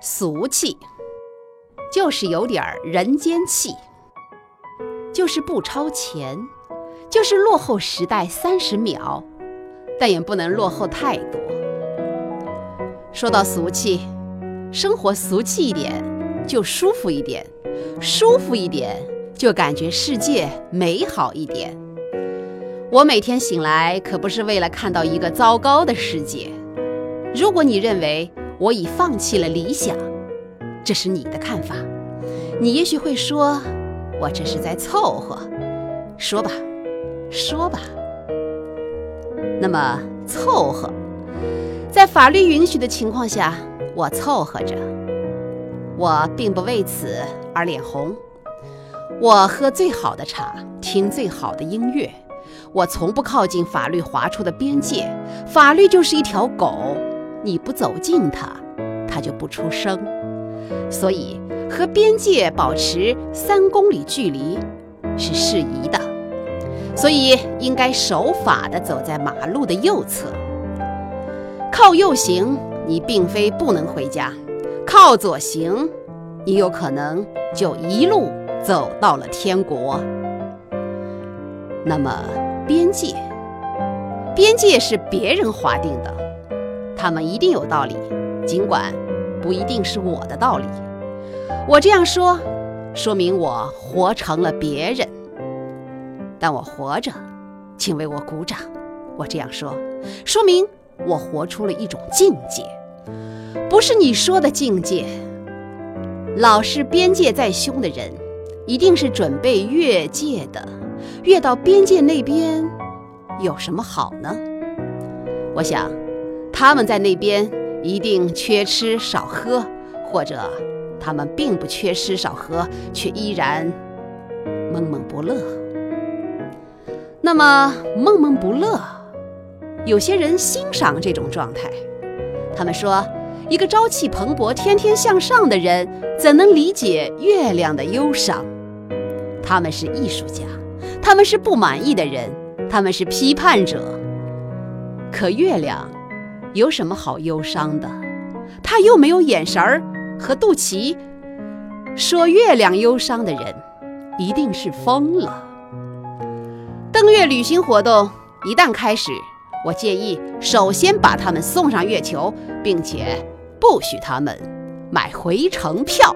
俗气，就是有点儿人间气，就是不超前，就是落后时代三十秒，但也不能落后太多。说到俗气，生活俗气一点就舒服一点，舒服一点就感觉世界美好一点。我每天醒来可不是为了看到一个糟糕的世界。如果你认为我已放弃了理想，这是你的看法，你也许会说，我这是在凑合。说吧，说吧。那么凑合，在法律允许的情况下，我凑合着。我并不为此而脸红。我喝最好的茶，听最好的音乐。我从不靠近法律划出的边界，法律就是一条狗，你不走近它，它就不出声。所以和边界保持三公里距离是适宜的，所以应该守法的走在马路的右侧。靠右行，你并非不能回家；靠左行，你有可能就一路走到了天国。那么。边界，边界是别人划定的，他们一定有道理，尽管不一定是我的道理。我这样说，说明我活成了别人，但我活着，请为我鼓掌。我这样说，说明我活出了一种境界，不是你说的境界。老是边界在胸的人，一定是准备越界的。越到边界那边，有什么好呢？我想，他们在那边一定缺吃少喝，或者他们并不缺吃少喝，却依然闷闷不乐。那么闷闷不乐，有些人欣赏这种状态。他们说，一个朝气蓬勃、天天向上的人，怎能理解月亮的忧伤？他们是艺术家。他们是不满意的人，他们是批判者。可月亮有什么好忧伤的？他又没有眼神儿和肚脐。说月亮忧伤的人，一定是疯了。登月旅行活动一旦开始，我建议首先把他们送上月球，并且不许他们买回程票。